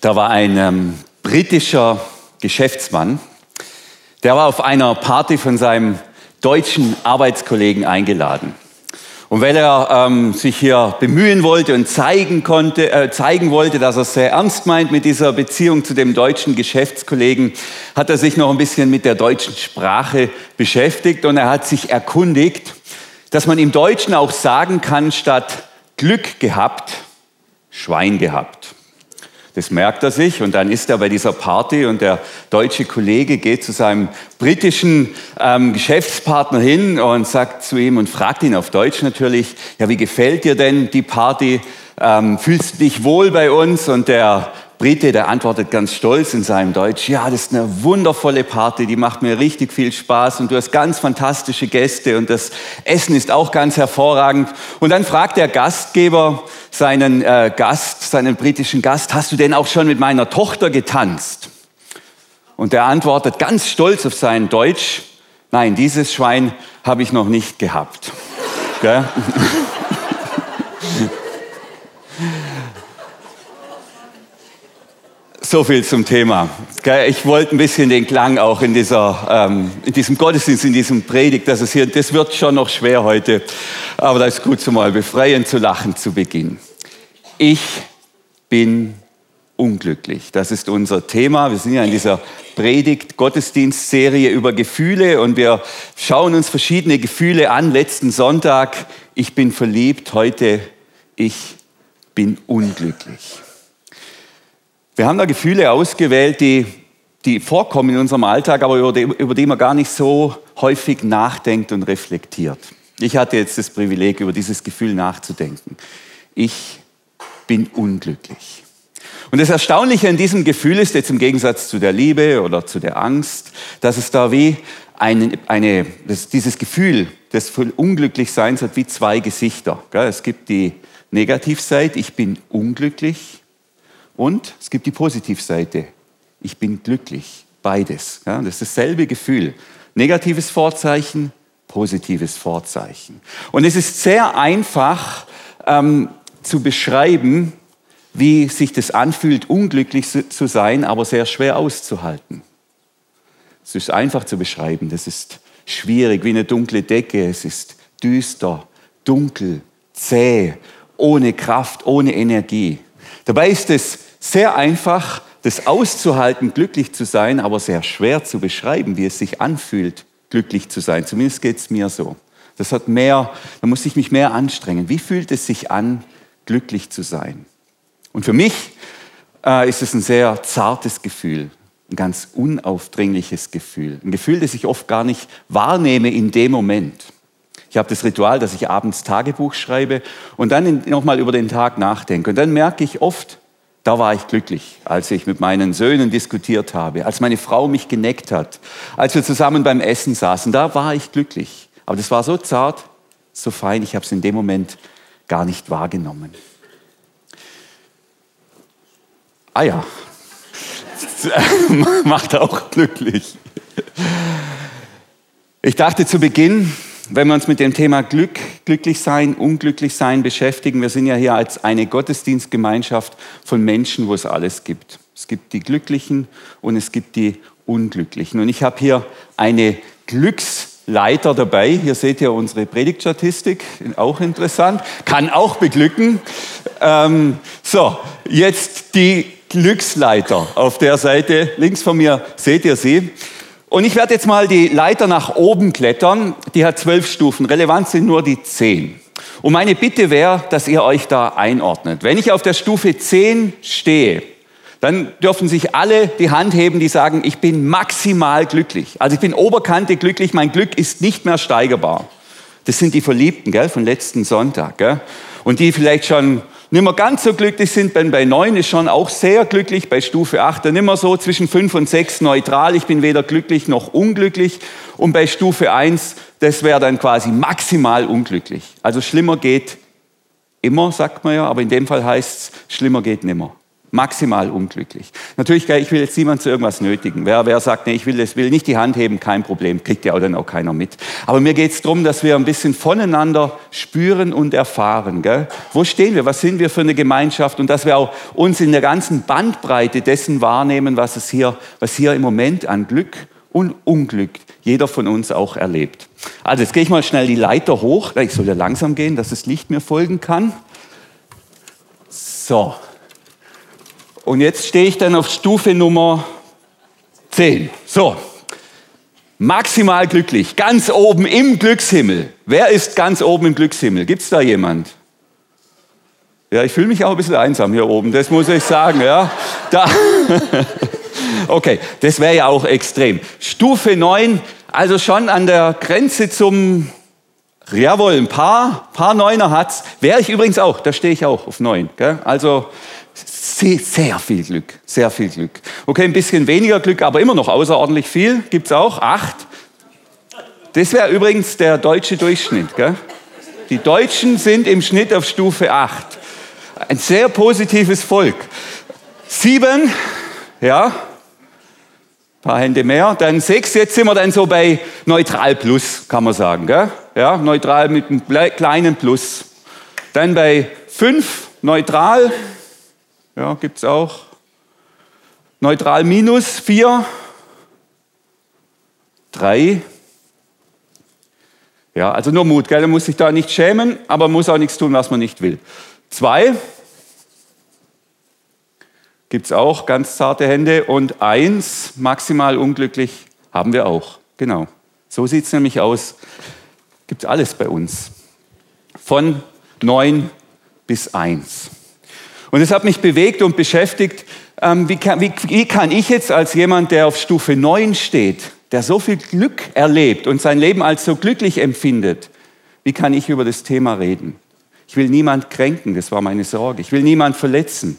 Da war ein ähm, britischer Geschäftsmann, der war auf einer Party von seinem deutschen Arbeitskollegen eingeladen. Und weil er ähm, sich hier bemühen wollte und zeigen, konnte, äh, zeigen wollte, dass er es sehr ernst meint mit dieser Beziehung zu dem deutschen Geschäftskollegen, hat er sich noch ein bisschen mit der deutschen Sprache beschäftigt und er hat sich erkundigt, dass man im Deutschen auch sagen kann, statt Glück gehabt, Schwein gehabt. Das merkt er sich und dann ist er bei dieser Party und der deutsche Kollege geht zu seinem britischen ähm, Geschäftspartner hin und sagt zu ihm und fragt ihn auf Deutsch natürlich, ja, wie gefällt dir denn die Party? Ähm, fühlst du dich wohl bei uns? Und der Brite, der antwortet ganz stolz in seinem Deutsch, ja, das ist eine wundervolle Party, die macht mir richtig viel Spaß und du hast ganz fantastische Gäste und das Essen ist auch ganz hervorragend. Und dann fragt der Gastgeber seinen äh, Gast, seinen britischen Gast, hast du denn auch schon mit meiner Tochter getanzt? Und der antwortet ganz stolz auf sein Deutsch, nein, dieses Schwein habe ich noch nicht gehabt. So viel zum Thema. Ich wollte ein bisschen den Klang auch in, dieser, ähm, in diesem Gottesdienst, in diesem Predigt, dass es hier, das wird schon noch schwer heute, aber das ist gut, so mal befreiend zu lachen zu Beginn. Ich bin unglücklich. Das ist unser Thema. Wir sind ja in dieser Predigt Gottesdienstserie über Gefühle und wir schauen uns verschiedene Gefühle an. Letzten Sonntag, ich bin verliebt, heute, ich bin unglücklich. Wir haben da Gefühle ausgewählt, die, die vorkommen in unserem Alltag, aber über die, über die man gar nicht so häufig nachdenkt und reflektiert. Ich hatte jetzt das Privileg, über dieses Gefühl nachzudenken. Ich bin unglücklich. Und das Erstaunliche an diesem Gefühl ist jetzt im Gegensatz zu der Liebe oder zu der Angst, dass es da wie eine, eine das, dieses Gefühl des Unglücklichseins hat wie zwei Gesichter. Es gibt die Negativseite, ich bin unglücklich und es gibt die Positivseite. Ich bin glücklich. Beides. Ja, das ist dasselbe Gefühl. Negatives Vorzeichen, positives Vorzeichen. Und es ist sehr einfach ähm, zu beschreiben, wie sich das anfühlt, unglücklich zu sein, aber sehr schwer auszuhalten. Es ist einfach zu beschreiben. Das ist schwierig, wie eine dunkle Decke. Es ist düster, dunkel, zäh, ohne Kraft, ohne Energie. Dabei ist es sehr einfach, das auszuhalten, glücklich zu sein, aber sehr schwer zu beschreiben, wie es sich anfühlt, glücklich zu sein. Zumindest geht es mir so. Das hat mehr, da muss ich mich mehr anstrengen. Wie fühlt es sich an, glücklich zu sein? Und für mich äh, ist es ein sehr zartes Gefühl, ein ganz unaufdringliches Gefühl. Ein Gefühl, das ich oft gar nicht wahrnehme in dem Moment. Ich habe das Ritual, dass ich abends Tagebuch schreibe und dann nochmal über den Tag nachdenke. Und dann merke ich oft, da war ich glücklich, als ich mit meinen Söhnen diskutiert habe, als meine Frau mich geneckt hat, als wir zusammen beim Essen saßen. Da war ich glücklich. Aber das war so zart, so fein, ich habe es in dem Moment gar nicht wahrgenommen. Ah ja, macht auch glücklich. Ich dachte zu Beginn, wenn wir uns mit dem Thema Glück, glücklich sein, unglücklich sein beschäftigen, wir sind ja hier als eine Gottesdienstgemeinschaft von Menschen, wo es alles gibt. Es gibt die Glücklichen und es gibt die Unglücklichen. Und ich habe hier eine Glücksleiter dabei. Hier seht ihr unsere Predigtstatistik, auch interessant, kann auch beglücken. Ähm, so, jetzt die Glücksleiter. Auf der Seite links von mir seht ihr sie. Und ich werde jetzt mal die Leiter nach oben klettern. Die hat zwölf Stufen. Relevant sind nur die zehn. Und meine Bitte wäre, dass ihr euch da einordnet. Wenn ich auf der Stufe 10 stehe, dann dürfen sich alle die Hand heben, die sagen, ich bin maximal glücklich. Also ich bin Oberkante glücklich, mein Glück ist nicht mehr steigerbar. Das sind die Verliebten gell, von letzten Sonntag. Gell? Und die vielleicht schon nicht mehr ganz so glücklich sind, denn bei neun ist schon auch sehr glücklich, bei Stufe acht dann immer so zwischen fünf und sechs neutral, ich bin weder glücklich noch unglücklich und bei Stufe eins das wäre dann quasi maximal unglücklich. Also schlimmer geht immer, sagt man ja, aber in dem Fall heißt es, schlimmer geht nimmer. Maximal unglücklich. Natürlich, ich will jetzt niemand zu irgendwas nötigen. Wer, wer sagt, nee, ich will das, will nicht die Hand heben, kein Problem, kriegt ja auch dann auch keiner mit. Aber mir geht es darum, dass wir ein bisschen voneinander spüren und erfahren. Gell? Wo stehen wir? Was sind wir für eine Gemeinschaft? Und dass wir auch uns in der ganzen Bandbreite dessen wahrnehmen, was es hier, was hier im Moment an Glück und Unglück jeder von uns auch erlebt. Also jetzt gehe ich mal schnell die Leiter hoch. Ich soll ja langsam gehen, dass das Licht mir folgen kann. So, und jetzt stehe ich dann auf Stufe Nummer 10. So, maximal glücklich, ganz oben im Glückshimmel. Wer ist ganz oben im Glückshimmel? Gibt es da jemand? Ja, ich fühle mich auch ein bisschen einsam hier oben, das muss ich sagen. Ja. Da. Okay, das wäre ja auch extrem. Stufe 9, also schon an der Grenze zum, jawohl, ein paar, paar Neuner hat's. Wäre ich übrigens auch, da stehe ich auch auf 9. Gell? Also sehr, sehr viel Glück, sehr viel Glück. Okay, ein bisschen weniger Glück, aber immer noch außerordentlich viel. Gibt es auch, acht. Das wäre übrigens der deutsche Durchschnitt. Gell? Die Deutschen sind im Schnitt auf Stufe 8. Ein sehr positives Volk. Sieben, ja, ein paar Hände mehr. Dann sechs, jetzt sind wir dann so bei neutral plus, kann man sagen. Gell? Ja, neutral mit einem kleinen Plus. Dann bei fünf, neutral, ja, gibt es auch. Neutral minus 4, 3. Ja, also nur Mut, gell? Man muss sich da nicht schämen, aber man muss auch nichts tun, was man nicht will. 2. Gibt es auch ganz zarte Hände. Und 1, maximal unglücklich, haben wir auch. Genau. So sieht es nämlich aus. Gibt alles bei uns. Von 9 bis 1. Und es hat mich bewegt und beschäftigt, ähm, wie, kann, wie, wie kann ich jetzt als jemand, der auf Stufe 9 steht, der so viel Glück erlebt und sein Leben als so glücklich empfindet, wie kann ich über das Thema reden? Ich will niemand kränken, das war meine Sorge. Ich will niemand verletzen.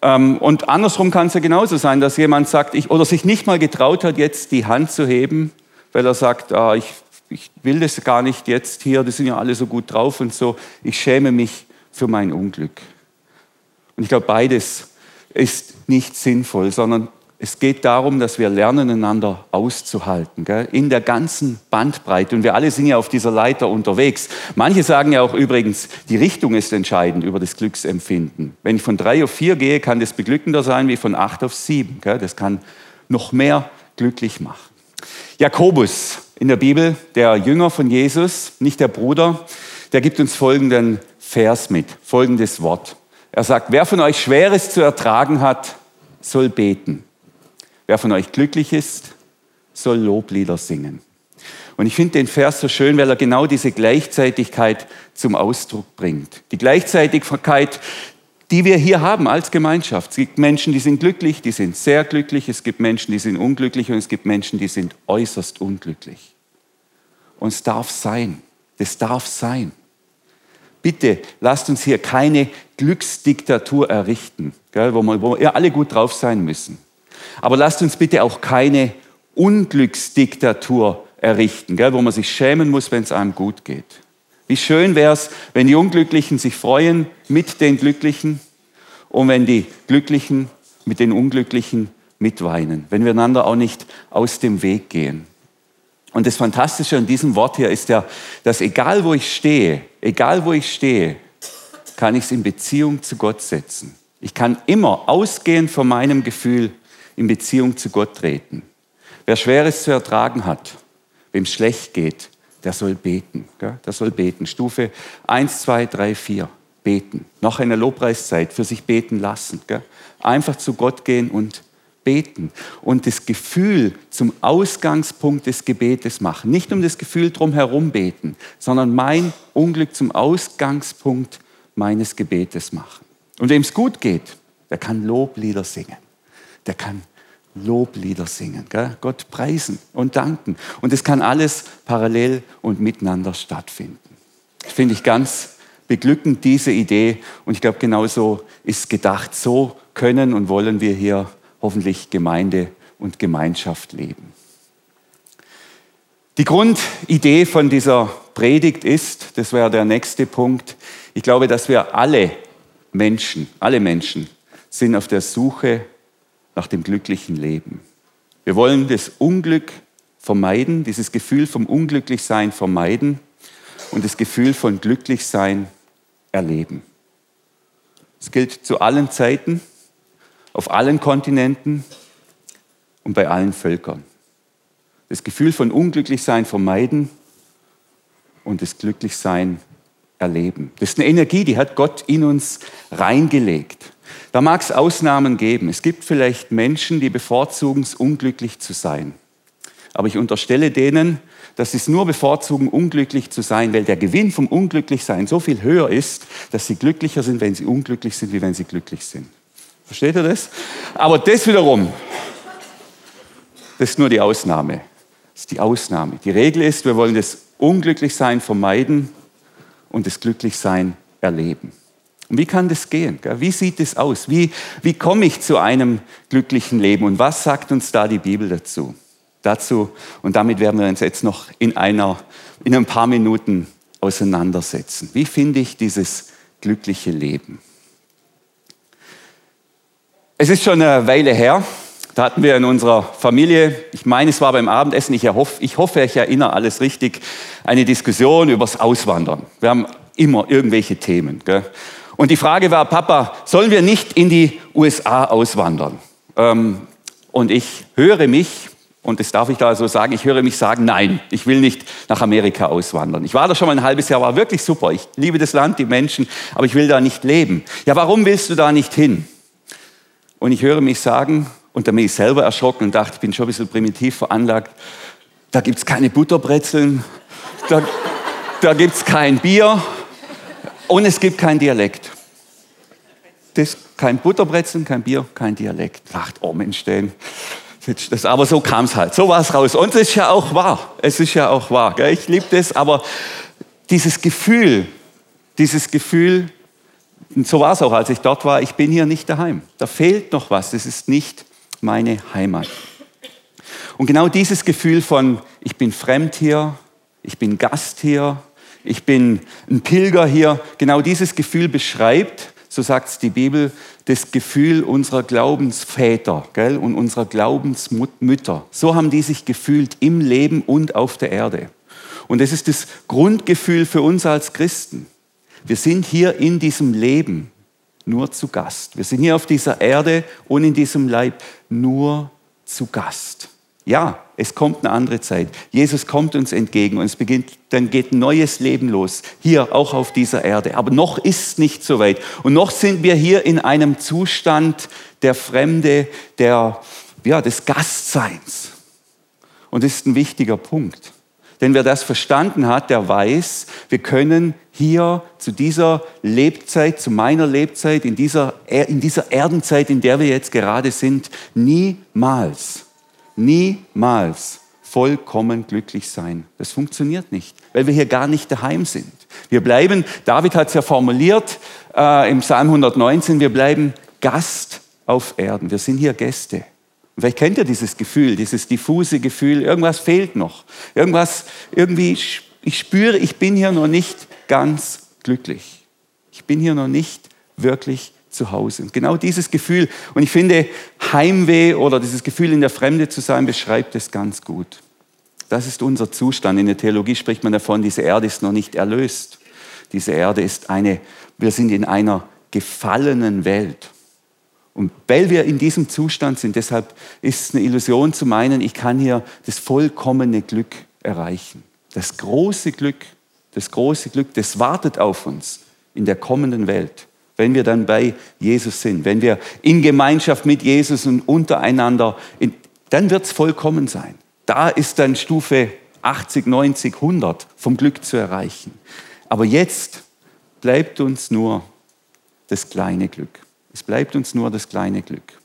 Ähm, und andersrum kann es ja genauso sein, dass jemand sagt, ich, oder sich nicht mal getraut hat, jetzt die Hand zu heben, weil er sagt, ah, ich, ich will das gar nicht jetzt hier, die sind ja alle so gut drauf und so, ich schäme mich für mein Unglück. Und ich glaube, beides ist nicht sinnvoll, sondern es geht darum, dass wir lernen, einander auszuhalten, gell? in der ganzen Bandbreite. Und wir alle sind ja auf dieser Leiter unterwegs. Manche sagen ja auch übrigens, die Richtung ist entscheidend über das Glücksempfinden. Wenn ich von drei auf vier gehe, kann das beglückender sein wie von acht auf sieben. Gell? Das kann noch mehr glücklich machen. Jakobus in der Bibel, der Jünger von Jesus, nicht der Bruder, der gibt uns folgenden Vers mit, folgendes Wort. Er sagt, wer von euch Schweres zu ertragen hat, soll beten. Wer von euch glücklich ist, soll Loblieder singen. Und ich finde den Vers so schön, weil er genau diese Gleichzeitigkeit zum Ausdruck bringt. Die Gleichzeitigkeit, die wir hier haben als Gemeinschaft. Es gibt Menschen, die sind glücklich, die sind sehr glücklich. Es gibt Menschen, die sind unglücklich und es gibt Menschen, die sind äußerst unglücklich. Und es darf sein. Das darf sein. Bitte lasst uns hier keine Glücksdiktatur errichten, gell, wo, wir, wo wir alle gut drauf sein müssen. Aber lasst uns bitte auch keine Unglücksdiktatur errichten, gell, wo man sich schämen muss, wenn es einem gut geht. Wie schön wäre es, wenn die Unglücklichen sich freuen mit den Glücklichen und wenn die Glücklichen mit den Unglücklichen mitweinen, wenn wir einander auch nicht aus dem Weg gehen. Und das Fantastische an diesem Wort hier ist ja, dass egal wo ich stehe, egal wo ich stehe, kann ich es in Beziehung zu Gott setzen. Ich kann immer ausgehend von meinem Gefühl in Beziehung zu Gott treten. Wer Schweres zu ertragen hat, wem schlecht geht, der soll beten. Gell? Der soll beten. Stufe 1, 2, 3, 4. Beten. Noch eine Lobpreiszeit für sich beten lassen. Gell? Einfach zu Gott gehen und beten und das Gefühl zum Ausgangspunkt des Gebetes machen. Nicht um das Gefühl drumherum beten, sondern mein Unglück zum Ausgangspunkt meines Gebetes machen. Und wem es gut geht, der kann Loblieder singen. Der kann Loblieder singen, gell? Gott preisen und danken. Und es kann alles parallel und miteinander stattfinden. Finde ich ganz beglückend, diese Idee. Und ich glaube, genauso ist gedacht, so können und wollen wir hier hoffentlich Gemeinde und Gemeinschaft leben. Die Grundidee von dieser Predigt ist, das wäre der nächste Punkt, ich glaube, dass wir alle Menschen, alle Menschen sind auf der Suche nach dem glücklichen Leben. Wir wollen das Unglück vermeiden, dieses Gefühl vom Unglücklichsein vermeiden und das Gefühl von Glücklichsein erleben. Es gilt zu allen Zeiten, auf allen Kontinenten und bei allen Völkern. Das Gefühl von Unglücklichsein vermeiden und das Glücklichsein erleben. Das ist eine Energie, die hat Gott in uns reingelegt. Da mag es Ausnahmen geben. Es gibt vielleicht Menschen, die bevorzugen es, unglücklich zu sein. Aber ich unterstelle denen, dass sie es nur bevorzugen, unglücklich zu sein, weil der Gewinn vom Unglücklichsein so viel höher ist, dass sie glücklicher sind, wenn sie unglücklich sind, wie wenn sie glücklich sind. Versteht ihr das? Aber das wiederum, das ist nur die Ausnahme. Das ist die Ausnahme. Die Regel ist, wir wollen das Unglücklichsein vermeiden und das Glücklichsein erleben. Und wie kann das gehen? Wie sieht es aus? Wie, wie komme ich zu einem glücklichen Leben? Und was sagt uns da die Bibel dazu? Dazu, und damit werden wir uns jetzt noch in, einer, in ein paar Minuten auseinandersetzen. Wie finde ich dieses glückliche Leben? Es ist schon eine Weile her, da hatten wir in unserer Familie, ich meine, es war beim Abendessen, ich, hoffe, ich hoffe, ich erinnere alles richtig, eine Diskussion übers Auswandern. Wir haben immer irgendwelche Themen. Gell? Und die Frage war, Papa, sollen wir nicht in die USA auswandern? Ähm, und ich höre mich, und das darf ich da so sagen, ich höre mich sagen, nein, ich will nicht nach Amerika auswandern. Ich war da schon mal ein halbes Jahr, war wirklich super. Ich liebe das Land, die Menschen, aber ich will da nicht leben. Ja, warum willst du da nicht hin? Und ich höre mich sagen, und da bin ich selber erschrocken und dachte, ich bin schon ein bisschen primitiv veranlagt, da gibt es keine Butterbrezeln, da, da gibt es kein Bier, und es gibt keinen Dialekt. Das, kein Butterbrezeln, kein Bier, kein Dialekt. Dacht, oh Mensch, denn. Das, aber so kam es halt. So war es raus. Und es ist ja auch wahr. Es ist ja auch wahr. Gell? Ich liebe das, aber dieses Gefühl, dieses Gefühl, und so war es auch, als ich dort war, ich bin hier nicht daheim. Da fehlt noch was. Das ist nicht meine Heimat. Und genau dieses Gefühl von, ich bin fremd hier, ich bin Gast hier, ich bin ein Pilger hier, genau dieses Gefühl beschreibt, so sagt es die Bibel, das Gefühl unserer Glaubensväter gell, und unserer Glaubensmütter. So haben die sich gefühlt im Leben und auf der Erde. Und das ist das Grundgefühl für uns als Christen. Wir sind hier in diesem Leben nur zu Gast. Wir sind hier auf dieser Erde und in diesem Leib nur zu Gast. Ja, es kommt eine andere Zeit. Jesus kommt uns entgegen und es beginnt, dann geht ein neues Leben los, hier auch auf dieser Erde. Aber noch ist es nicht so weit. Und noch sind wir hier in einem Zustand der Fremde, der, ja, des Gastseins. Und das ist ein wichtiger Punkt. Denn wer das verstanden hat, der weiß, wir können hier zu dieser Lebzeit, zu meiner Lebzeit, in dieser, in dieser Erdenzeit, in der wir jetzt gerade sind, niemals niemals vollkommen glücklich sein. Das funktioniert nicht, weil wir hier gar nicht daheim sind. Wir bleiben, David hat es ja formuliert äh, im Psalm 119, wir bleiben Gast auf Erden. Wir sind hier Gäste. Vielleicht kennt ihr dieses Gefühl, dieses diffuse Gefühl, irgendwas fehlt noch. Irgendwas, irgendwie, ich spüre, ich bin hier noch nicht ganz glücklich. Ich bin hier noch nicht wirklich zu Hause. Und genau dieses Gefühl, und ich finde, Heimweh oder dieses Gefühl, in der Fremde zu sein, beschreibt es ganz gut. Das ist unser Zustand. In der Theologie spricht man davon, diese Erde ist noch nicht erlöst. Diese Erde ist eine, wir sind in einer gefallenen Welt. Und weil wir in diesem Zustand sind, deshalb ist es eine Illusion zu meinen, ich kann hier das vollkommene Glück erreichen. Das große Glück, das große Glück, das wartet auf uns in der kommenden Welt wenn wir dann bei Jesus sind, wenn wir in Gemeinschaft mit Jesus und untereinander, dann wird es vollkommen sein. Da ist dann Stufe 80, 90, 100 vom Glück zu erreichen. Aber jetzt bleibt uns nur das kleine Glück. Es bleibt uns nur das kleine Glück.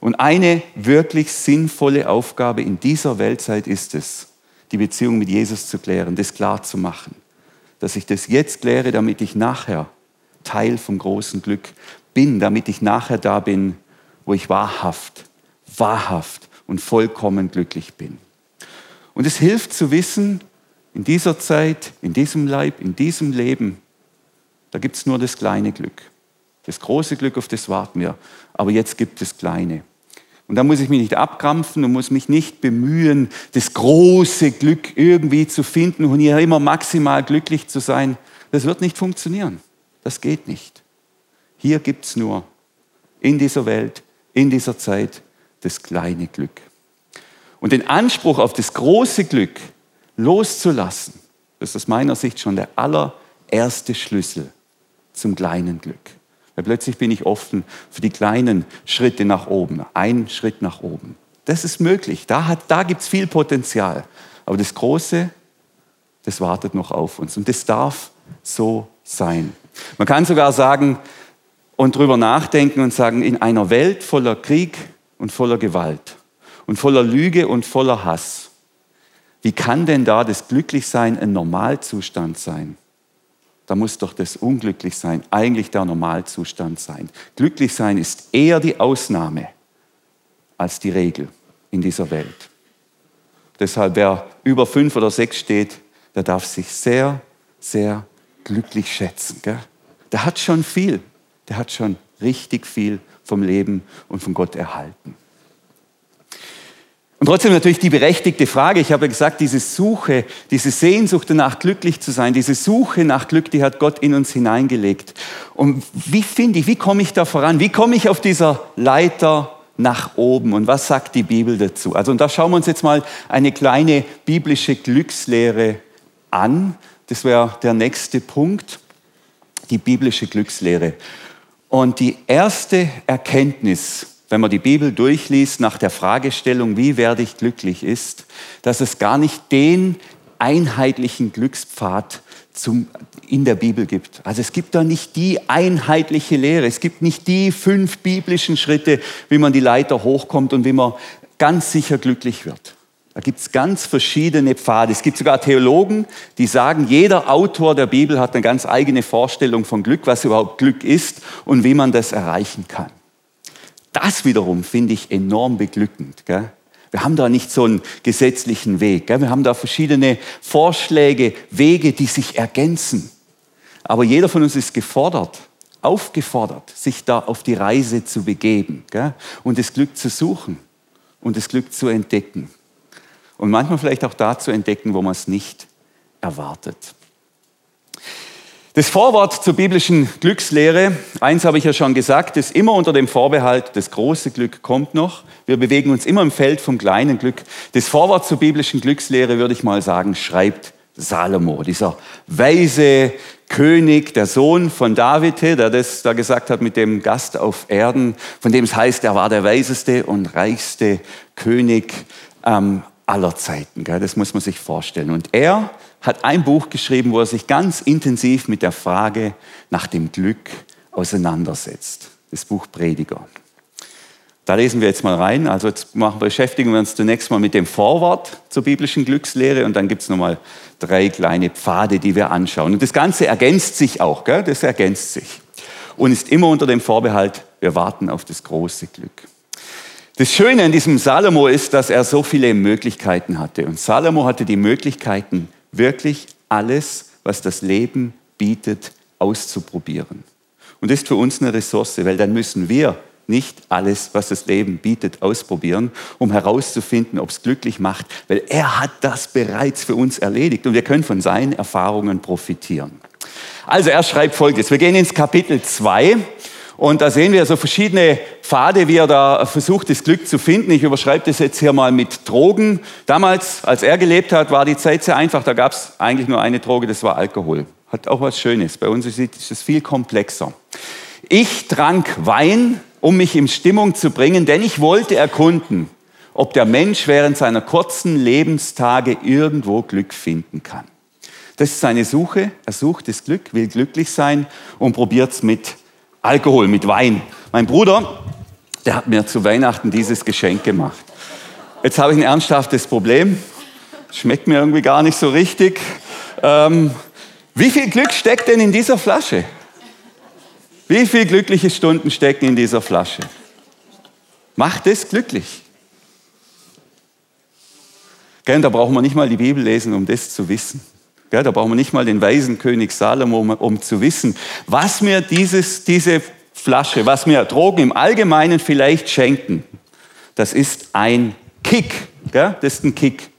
Und eine wirklich sinnvolle Aufgabe in dieser Weltzeit ist es, die Beziehung mit Jesus zu klären, das klar zu machen. Dass ich das jetzt kläre, damit ich nachher Teil vom großen Glück bin, damit ich nachher da bin, wo ich wahrhaft, wahrhaft und vollkommen glücklich bin. Und es hilft zu wissen, in dieser Zeit, in diesem Leib, in diesem Leben, da gibt es nur das kleine Glück. Das große Glück, auf das warten wir. Aber jetzt gibt es kleine. Und da muss ich mich nicht abkrampfen und muss mich nicht bemühen, das große Glück irgendwie zu finden und hier immer maximal glücklich zu sein. Das wird nicht funktionieren. Das geht nicht. Hier gibt es nur in dieser Welt, in dieser Zeit das kleine Glück. Und den Anspruch auf das große Glück loszulassen, das ist aus meiner Sicht schon der allererste Schlüssel zum kleinen Glück. Weil plötzlich bin ich offen für die kleinen Schritte nach oben, einen Schritt nach oben. Das ist möglich, da, da gibt es viel Potenzial. Aber das Große, das wartet noch auf uns. Und das darf so sein. Man kann sogar sagen und darüber nachdenken und sagen, in einer Welt voller Krieg und voller Gewalt und voller Lüge und voller Hass, wie kann denn da das Glücklichsein ein Normalzustand sein? Da muss doch das Unglücklichsein eigentlich der Normalzustand sein. Glücklichsein ist eher die Ausnahme als die Regel in dieser Welt. Deshalb, wer über fünf oder sechs steht, der darf sich sehr, sehr glücklich schätzen. Gell? Der hat schon viel, der hat schon richtig viel vom Leben und von Gott erhalten. Und trotzdem natürlich die berechtigte Frage, ich habe ja gesagt, diese Suche, diese Sehnsucht danach glücklich zu sein, diese Suche nach Glück, die hat Gott in uns hineingelegt. Und wie finde ich, wie komme ich da voran? Wie komme ich auf dieser Leiter nach oben? Und was sagt die Bibel dazu? Also und da schauen wir uns jetzt mal eine kleine biblische Glückslehre an. Das wäre der nächste Punkt, die biblische Glückslehre. Und die erste Erkenntnis, wenn man die Bibel durchliest nach der Fragestellung, wie werde ich glücklich, ist, dass es gar nicht den einheitlichen Glückspfad zum, in der Bibel gibt. Also es gibt da nicht die einheitliche Lehre, es gibt nicht die fünf biblischen Schritte, wie man die Leiter hochkommt und wie man ganz sicher glücklich wird. Da gibt es ganz verschiedene Pfade. Es gibt sogar Theologen, die sagen, jeder Autor der Bibel hat eine ganz eigene Vorstellung von Glück, was überhaupt Glück ist und wie man das erreichen kann. Das wiederum finde ich enorm beglückend. Gell? Wir haben da nicht so einen gesetzlichen Weg. Gell? Wir haben da verschiedene Vorschläge, Wege, die sich ergänzen. Aber jeder von uns ist gefordert, aufgefordert, sich da auf die Reise zu begeben gell? und das Glück zu suchen und das Glück zu entdecken. Und manchmal vielleicht auch da zu entdecken, wo man es nicht erwartet. Das Vorwort zur biblischen Glückslehre, eins habe ich ja schon gesagt, ist immer unter dem Vorbehalt, das große Glück kommt noch. Wir bewegen uns immer im Feld vom kleinen Glück. Das Vorwort zur biblischen Glückslehre, würde ich mal sagen, schreibt Salomo, dieser weise König, der Sohn von David, der das da gesagt hat mit dem Gast auf Erden, von dem es heißt, er war der weiseste und reichste König ähm, aller Zeiten. Gell? Das muss man sich vorstellen. Und er hat ein Buch geschrieben, wo er sich ganz intensiv mit der Frage nach dem Glück auseinandersetzt. Das Buch Prediger. Da lesen wir jetzt mal rein. Also jetzt machen, beschäftigen wir uns zunächst mal mit dem Vorwort zur biblischen Glückslehre und dann gibt es nochmal drei kleine Pfade, die wir anschauen. Und das Ganze ergänzt sich auch, gell? das ergänzt sich. Und ist immer unter dem Vorbehalt, wir warten auf das große Glück. Das Schöne an diesem Salomo ist, dass er so viele Möglichkeiten hatte. Und Salomo hatte die Möglichkeiten, wirklich alles, was das Leben bietet, auszuprobieren. Und das ist für uns eine Ressource, weil dann müssen wir nicht alles, was das Leben bietet, ausprobieren, um herauszufinden, ob es glücklich macht, weil er hat das bereits für uns erledigt und wir können von seinen Erfahrungen profitieren. Also er schreibt folgendes, wir gehen ins Kapitel 2 und da sehen wir so verschiedene Pfade, wie er da versucht, das Glück zu finden. Ich überschreibe das jetzt hier mal mit Drogen. Damals, als er gelebt hat, war die Zeit sehr einfach. Da gab es eigentlich nur eine Droge, das war Alkohol. Hat auch was Schönes. Bei uns ist es viel komplexer. Ich trank Wein, um mich in Stimmung zu bringen, denn ich wollte erkunden, ob der Mensch während seiner kurzen Lebenstage irgendwo Glück finden kann. Das ist seine Suche. Er sucht das Glück, will glücklich sein und probiert es mit Alkohol, mit Wein. Mein Bruder, der hat mir zu Weihnachten dieses Geschenk gemacht. Jetzt habe ich ein ernsthaftes Problem. Schmeckt mir irgendwie gar nicht so richtig. Ähm, wie viel Glück steckt denn in dieser Flasche? Wie viele glückliche Stunden stecken in dieser Flasche? Macht es glücklich. Gell, da brauchen wir nicht mal die Bibel lesen, um das zu wissen. Ja, da brauchen wir nicht mal den weisen König Salomo, um, um zu wissen, was mir dieses, diese Flasche, was mir Drogen im Allgemeinen vielleicht schenken, das ist ein Kick. Gell? Das ist ein Kick.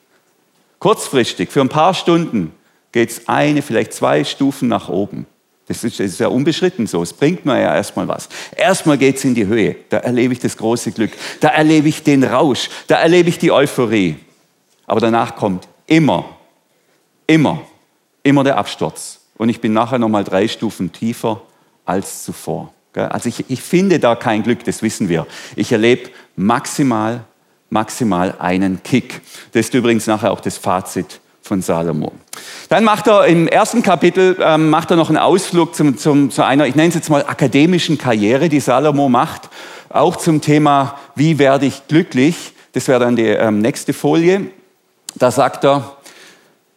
Kurzfristig, für ein paar Stunden geht es eine, vielleicht zwei Stufen nach oben. Das ist, das ist, ja unbeschritten so. Es bringt mir ja erstmal was. Erstmal geht es in die Höhe. Da erlebe ich das große Glück. Da erlebe ich den Rausch. Da erlebe ich die Euphorie. Aber danach kommt immer, immer, immer der Absturz. Und ich bin nachher nochmal drei Stufen tiefer als zuvor. Also ich, ich finde da kein Glück, das wissen wir. Ich erlebe maximal, maximal einen Kick. Das ist übrigens nachher auch das Fazit von Salomo. Dann macht er im ersten Kapitel ähm, macht er noch einen Ausflug zum, zum, zu einer, ich nenne es jetzt mal akademischen Karriere, die Salomo macht, auch zum Thema, wie werde ich glücklich. Das wäre dann die ähm, nächste Folie. Da sagt er,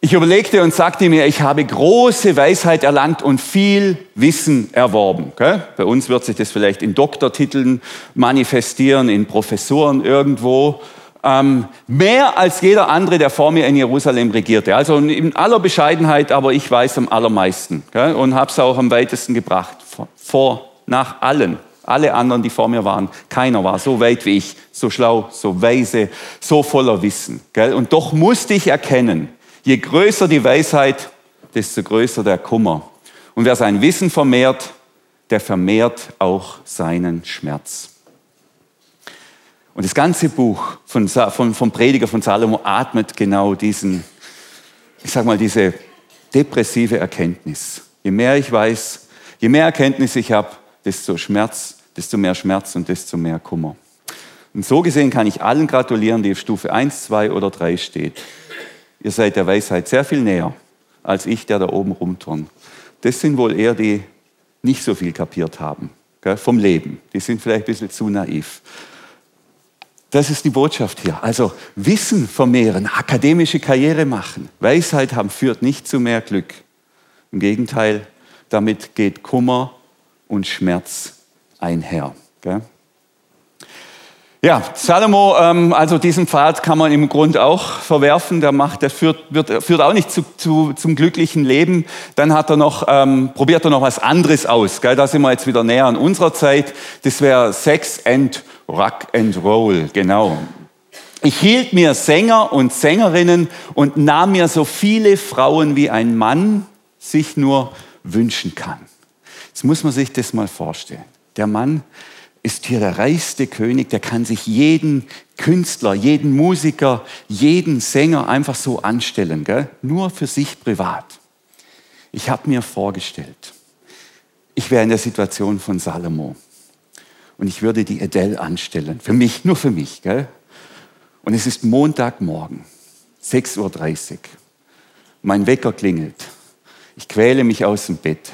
ich überlegte und sagte mir, ich habe große Weisheit erlangt und viel Wissen erworben. Okay? Bei uns wird sich das vielleicht in Doktortiteln manifestieren, in Professoren irgendwo ähm, mehr als jeder andere, der vor mir in Jerusalem regierte. Also in aller Bescheidenheit, aber ich weiß am allermeisten gell? und habe es auch am weitesten gebracht. Vor, nach allen. Alle anderen, die vor mir waren, keiner war so weit wie ich, so schlau, so weise, so voller Wissen. Gell? Und doch musste ich erkennen, je größer die Weisheit, desto größer der Kummer. Und wer sein Wissen vermehrt, der vermehrt auch seinen Schmerz. Und das ganze Buch von, von, vom Prediger von Salomo atmet genau diesen, ich sag mal, diese depressive Erkenntnis. Je mehr ich weiß, je mehr Erkenntnis ich habe, desto Schmerz, desto mehr Schmerz und desto mehr Kummer. Und so gesehen kann ich allen gratulieren, die auf Stufe 1, 2 oder 3 steht. Ihr seid der Weisheit sehr viel näher als ich, der da oben rumturnt. Das sind wohl eher die, nicht so viel kapiert haben gell, vom Leben. Die sind vielleicht ein bisschen zu naiv. Das ist die Botschaft hier. Also Wissen vermehren, akademische Karriere machen, Weisheit haben führt nicht zu mehr Glück. Im Gegenteil, damit geht Kummer und Schmerz einher. Gell? Ja, Salomo, ähm, also diesen Pfad kann man im Grund auch verwerfen. Der macht, der führt, wird, führt auch nicht zu, zu, zum glücklichen Leben. Dann hat er noch, ähm, probiert er noch was anderes aus. Gell? Da sind wir jetzt wieder näher an unserer Zeit. Das wäre Sex and Rock and Roll, genau. Ich hielt mir Sänger und Sängerinnen und nahm mir so viele Frauen, wie ein Mann sich nur wünschen kann. Jetzt muss man sich das mal vorstellen. Der Mann ist hier der reichste König, der kann sich jeden Künstler, jeden Musiker, jeden Sänger einfach so anstellen, gell? nur für sich privat. Ich habe mir vorgestellt, ich wäre in der Situation von Salomo und ich würde die Adele anstellen. Für mich, nur für mich. Gell? Und es ist Montagmorgen, 6.30 Uhr. Mein Wecker klingelt. Ich quäle mich aus dem Bett.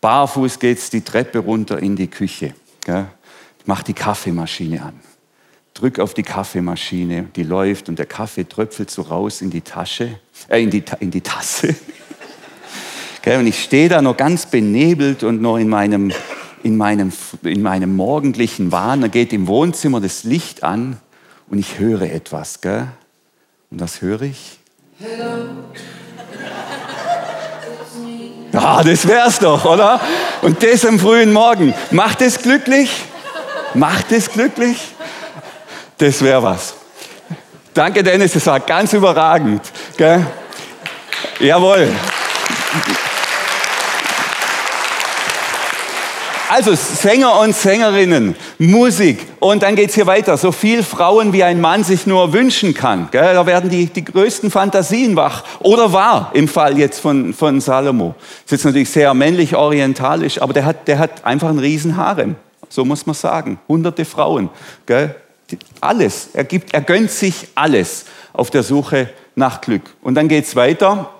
Barfuß geht es die Treppe runter in die Küche. Gell? Ich mache die Kaffeemaschine an. Drück auf die Kaffeemaschine, die läuft und der Kaffee tröpfelt so raus in die Tasche, äh, in die, in die Tasse. und ich stehe da noch ganz benebelt und noch in meinem in meinem, in meinem morgendlichen Wahn, da geht im Wohnzimmer das Licht an und ich höre etwas. Gell? Und was höre ich? Hello. Ja, das wär's doch, oder? Und das am frühen Morgen. Macht es glücklich? Macht es glücklich? Das wäre was. Danke, Dennis, das war ganz überragend. Gell? Jawohl. Also Sänger und Sängerinnen, Musik und dann geht's hier weiter. So viel Frauen, wie ein Mann sich nur wünschen kann. Gell? Da werden die, die größten Fantasien wach. Oder wahr im Fall jetzt von, von Salomo. Das ist jetzt natürlich sehr männlich-orientalisch, aber der hat, der hat einfach einen riesen Harem. So muss man sagen. Hunderte Frauen. Gell? Alles. Er, gibt, er gönnt sich alles auf der Suche nach Glück. Und dann geht's weiter.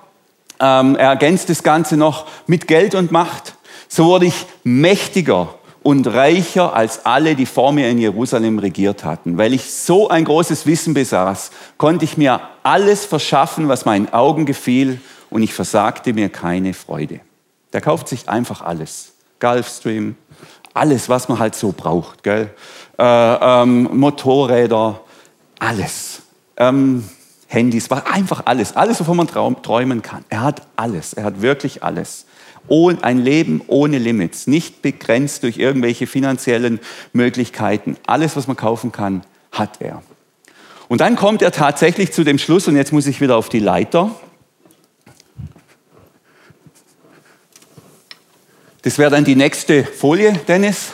Ähm, er ergänzt das Ganze noch mit Geld und Macht. So wurde ich mächtiger und reicher als alle, die vor mir in Jerusalem regiert hatten. Weil ich so ein großes Wissen besaß, konnte ich mir alles verschaffen, was meinen Augen gefiel, und ich versagte mir keine Freude. Der kauft sich einfach alles. Gulfstream, alles, was man halt so braucht. Gell? Äh, ähm, Motorräder, alles. Ähm, Handys, einfach alles. Alles, wovon man träumen kann. Er hat alles. Er hat wirklich alles ein Leben ohne Limits, nicht begrenzt durch irgendwelche finanziellen Möglichkeiten. Alles, was man kaufen kann, hat er. Und dann kommt er tatsächlich zu dem Schluss, und jetzt muss ich wieder auf die Leiter. Das wäre dann die nächste Folie, Dennis.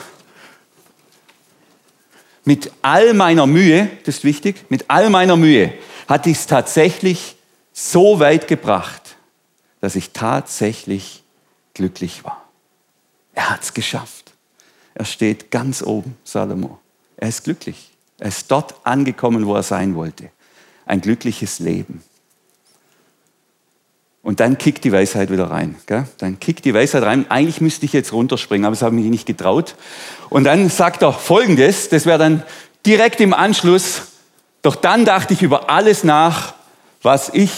Mit all meiner Mühe, das ist wichtig, mit all meiner Mühe hat ich es tatsächlich so weit gebracht, dass ich tatsächlich glücklich war. Er hat es geschafft. Er steht ganz oben, Salomo. Er ist glücklich. Er ist dort angekommen, wo er sein wollte. Ein glückliches Leben. Und dann kickt die Weisheit wieder rein. Gell? Dann kickt die Weisheit rein. Eigentlich müsste ich jetzt runterspringen, aber das habe ich mich nicht getraut. Und dann sagt er Folgendes, das wäre dann direkt im Anschluss. Doch dann dachte ich über alles nach, was ich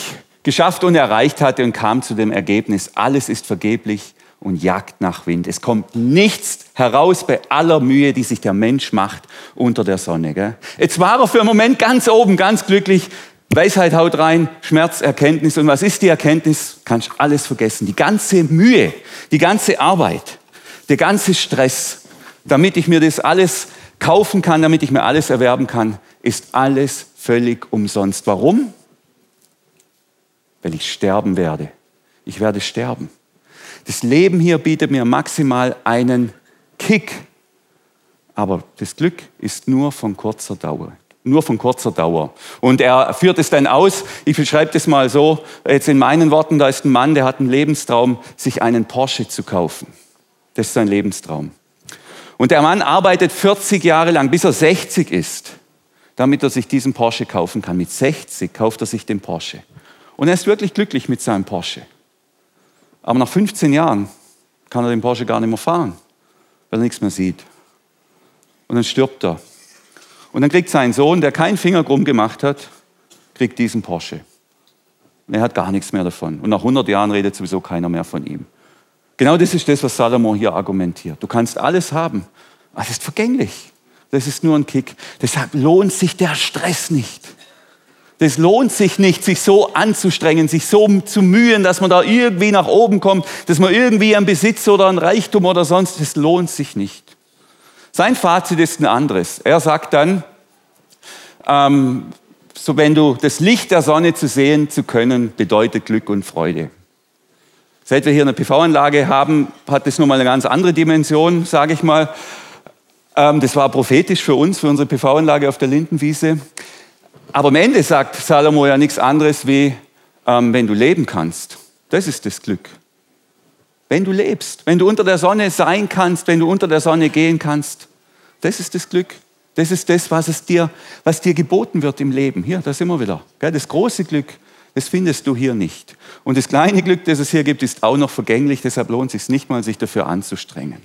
geschafft und erreicht hatte und kam zu dem Ergebnis, alles ist vergeblich und jagt nach Wind. Es kommt nichts heraus bei aller Mühe, die sich der Mensch macht unter der Sonne. Gell? Jetzt war er für einen Moment ganz oben, ganz glücklich, Weisheit haut rein, Schmerz, Erkenntnis. Und was ist die Erkenntnis? Kannst alles vergessen. Die ganze Mühe, die ganze Arbeit, der ganze Stress, damit ich mir das alles kaufen kann, damit ich mir alles erwerben kann, ist alles völlig umsonst. Warum? Weil ich sterben werde. Ich werde sterben. Das Leben hier bietet mir maximal einen Kick. Aber das Glück ist nur von kurzer Dauer nur von kurzer Dauer. Und er führt es dann aus, ich beschreibe das mal so, jetzt in meinen Worten, da ist ein Mann, der hat einen Lebenstraum, sich einen Porsche zu kaufen. Das ist sein Lebenstraum. Und der Mann arbeitet 40 Jahre lang, bis er 60 ist, damit er sich diesen Porsche kaufen kann. Mit 60 kauft er sich den Porsche. Und er ist wirklich glücklich mit seinem Porsche. Aber nach 15 Jahren kann er den Porsche gar nicht mehr fahren, weil er nichts mehr sieht. Und dann stirbt er. Und dann kriegt sein Sohn, der keinen Finger krumm gemacht hat, kriegt diesen Porsche. Und er hat gar nichts mehr davon. Und nach 100 Jahren redet sowieso keiner mehr von ihm. Genau das ist das, was Salomo hier argumentiert. Du kannst alles haben, das ist vergänglich. Das ist nur ein Kick. Deshalb lohnt sich der Stress nicht. Das lohnt sich nicht, sich so anzustrengen, sich so zu mühen, dass man da irgendwie nach oben kommt, dass man irgendwie einen Besitz oder ein Reichtum oder sonst, das lohnt sich nicht. Sein Fazit ist ein anderes. Er sagt dann, ähm, so wenn du das Licht der Sonne zu sehen zu können, bedeutet Glück und Freude. Seit wir hier eine PV-Anlage haben, hat das nun mal eine ganz andere Dimension, sage ich mal. Ähm, das war prophetisch für uns, für unsere PV-Anlage auf der Lindenwiese. Aber am Ende sagt Salomo ja nichts anderes wie, ähm, wenn du leben kannst. Das ist das Glück. Wenn du lebst, wenn du unter der Sonne sein kannst, wenn du unter der Sonne gehen kannst, das ist das Glück. Das ist das, was, es dir, was dir geboten wird im Leben. Hier, da sind wir wieder. Das große Glück, das findest du hier nicht. Und das kleine Glück, das es hier gibt, ist auch noch vergänglich. Deshalb lohnt es sich nicht mal, sich dafür anzustrengen.